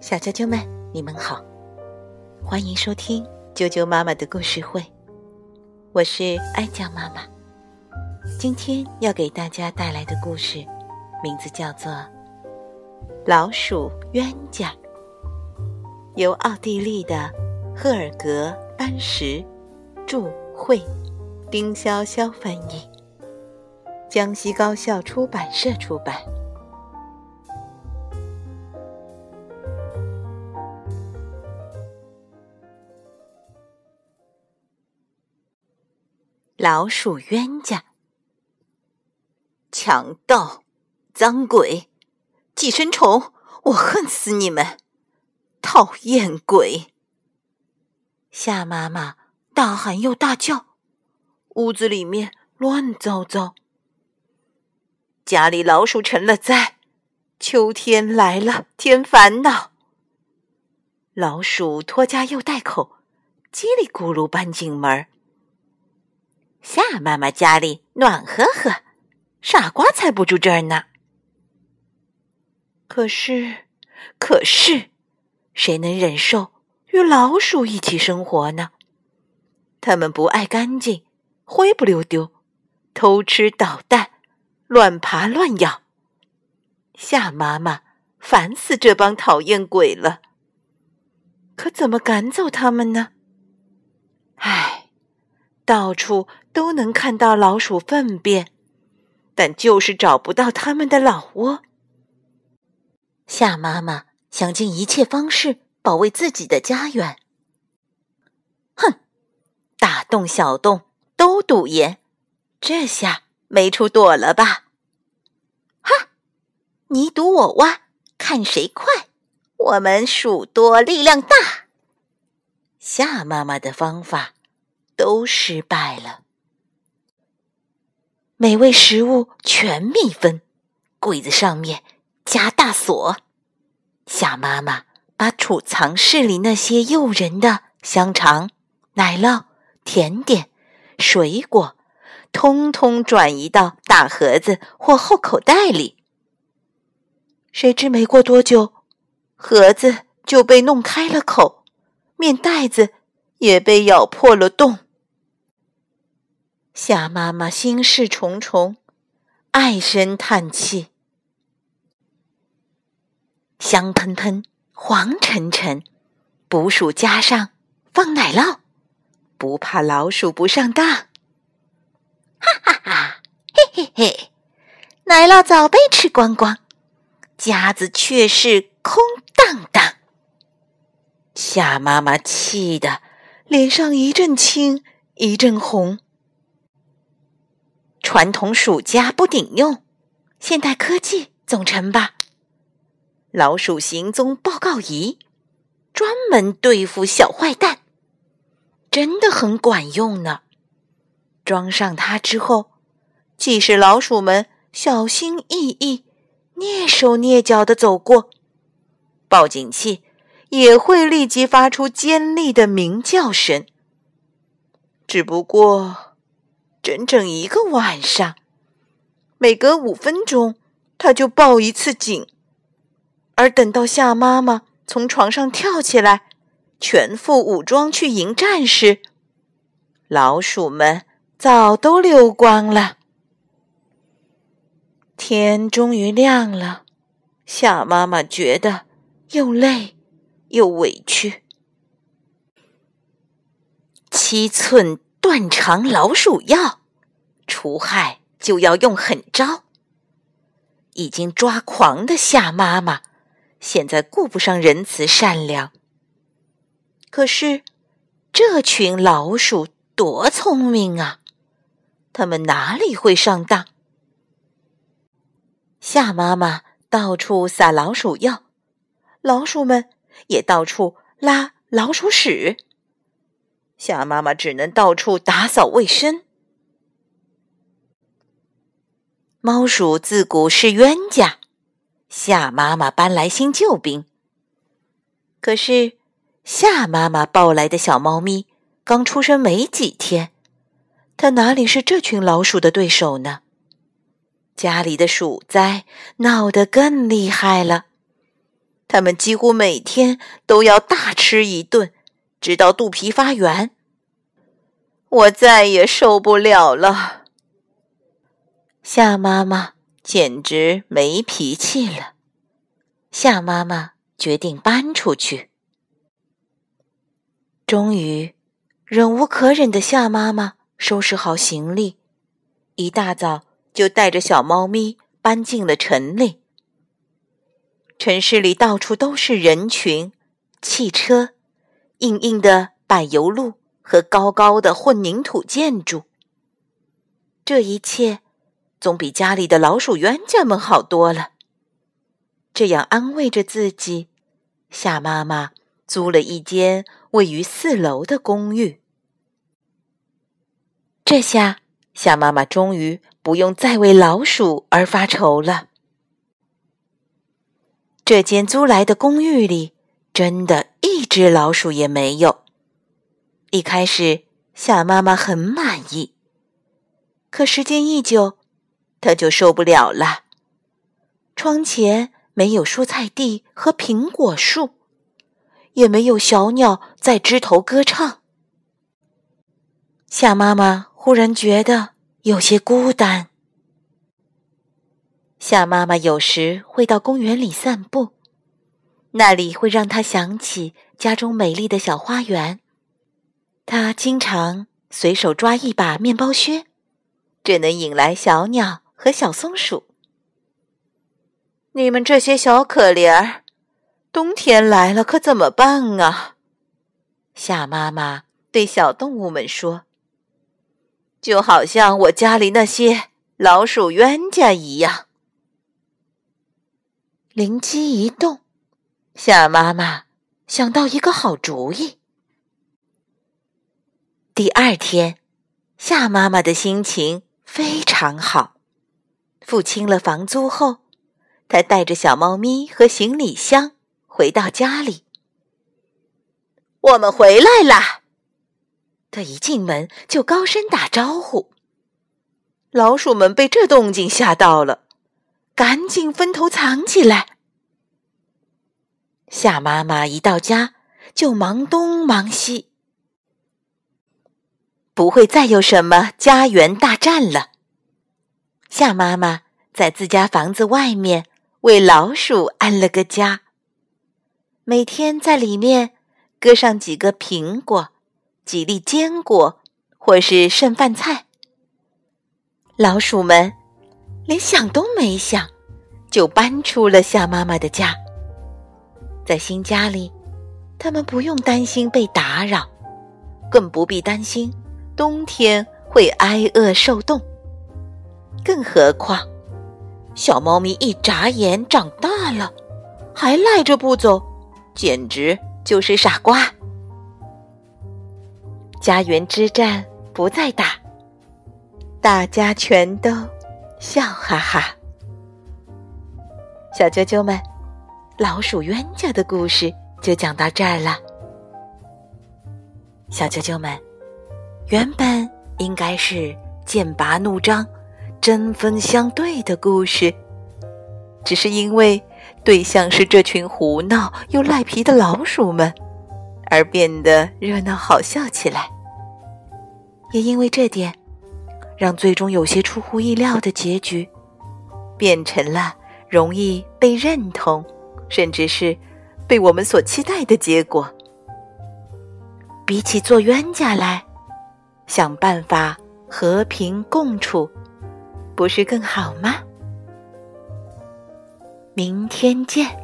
小啾啾们，你们好，欢迎收听啾啾妈妈的故事会，我是爱酱妈妈。今天要给大家带来的故事，名字叫做《老鼠冤家》，由奥地利的赫尔格·班什著，绘，丁潇潇翻译，江西高校出版社出版。老鼠冤家，强盗，脏鬼，寄生虫，我恨死你们！讨厌鬼！夏妈妈大喊又大叫，屋子里面乱糟糟。家里老鼠成了灾，秋天来了添烦恼。老鼠拖家又带口，叽里咕噜搬进门儿。夏妈妈家里暖和和，傻瓜才不住这儿呢。可是，可是，谁能忍受与老鼠一起生活呢？他们不爱干净，灰不溜丢，偷吃捣蛋，乱爬乱咬。夏妈妈烦死这帮讨厌鬼了。可怎么赶走他们呢？唉。到处都能看到老鼠粪便，但就是找不到他们的老窝。夏妈妈想尽一切方式保卫自己的家园。哼，大洞小洞都堵严，这下没处躲了吧？哈，你堵我挖，看谁快！我们鼠多力量大。夏妈妈的方法。都失败了，美味食物全密封，柜子上面加大锁。夏妈妈把储藏室里那些诱人的香肠、奶酪、甜点、水果，通通转移到大盒子或厚口袋里。谁知没过多久，盒子就被弄开了口，面袋子。也被咬破了洞。夏妈妈心事重重，唉声叹气。香喷喷，黄沉沉，捕鼠夹上放奶酪，不怕老鼠不上当。哈哈哈，嘿嘿嘿，奶酪早被吃光光，夹子却是空荡荡。夏妈妈气得。脸上一阵青一阵红。传统鼠夹不顶用，现代科技总成吧。老鼠行踪报告仪，专门对付小坏蛋，真的很管用呢。装上它之后，即使老鼠们小心翼翼、蹑手蹑脚的走过，报警器。也会立即发出尖利的鸣叫声。只不过，整整一个晚上，每隔五分钟，他就报一次警。而等到夏妈妈从床上跳起来，全副武装去迎战时，老鼠们早都溜光了。天终于亮了，夏妈妈觉得又累。又委屈，七寸断肠老鼠药，除害就要用狠招。已经抓狂的夏妈妈，现在顾不上仁慈善良。可是，这群老鼠多聪明啊！他们哪里会上当？夏妈妈到处撒老鼠药，老鼠们。也到处拉老鼠屎，夏妈妈只能到处打扫卫生。猫鼠自古是冤家，夏妈妈搬来新救兵。可是夏妈妈抱来的小猫咪刚出生没几天，它哪里是这群老鼠的对手呢？家里的鼠灾闹得更厉害了。他们几乎每天都要大吃一顿，直到肚皮发圆。我再也受不了了。夏妈妈简直没脾气了。夏妈妈决定搬出去。终于，忍无可忍的夏妈妈收拾好行李，一大早就带着小猫咪搬进了城里。城市里到处都是人群、汽车、硬硬的柏油路和高高的混凝土建筑。这一切总比家里的老鼠冤家们好多了。这样安慰着自己，夏妈妈租了一间位于四楼的公寓。这下，夏妈妈终于不用再为老鼠而发愁了。这间租来的公寓里，真的只老鼠也没有。一开始，夏妈妈很满意，可时间一久，她就受不了了。窗前没有蔬菜地和苹果树，也没有小鸟在枝头歌唱。夏妈妈忽然觉得有些孤单。夏妈妈有时会到公园里散步，那里会让她想起家中美丽的小花园。他经常随手抓一把面包屑，这能引来小鸟和小松鼠。你们这些小可怜儿，冬天来了可怎么办啊？夏妈妈对小动物们说：“就好像我家里那些老鼠冤家一样。”灵机一动，夏妈妈想到一个好主意。第二天，夏妈妈的心情非常好。付清了房租后，她带着小猫咪和行李箱回到家里。我们回来啦！她一进门就高声打招呼。老鼠们被这动静吓到了。赶紧分头藏起来。夏妈妈一到家就忙东忙西，不会再有什么家园大战了。夏妈妈在自家房子外面为老鼠安了个家，每天在里面搁上几个苹果、几粒坚果或是剩饭菜，老鼠们。连想都没想，就搬出了夏妈妈的家。在新家里，他们不用担心被打扰，更不必担心冬天会挨饿受冻。更何况，小猫咪一眨眼长大了，还赖着不走，简直就是傻瓜。家园之战不再打，大家全都。笑哈哈，小啾啾们，老鼠冤家的故事就讲到这儿了。小啾啾们，原本应该是剑拔弩张、针锋相对的故事，只是因为对象是这群胡闹又赖皮的老鼠们，而变得热闹好笑起来。也因为这点。让最终有些出乎意料的结局，变成了容易被认同，甚至是被我们所期待的结果。比起做冤家来，想办法和平共处，不是更好吗？明天见。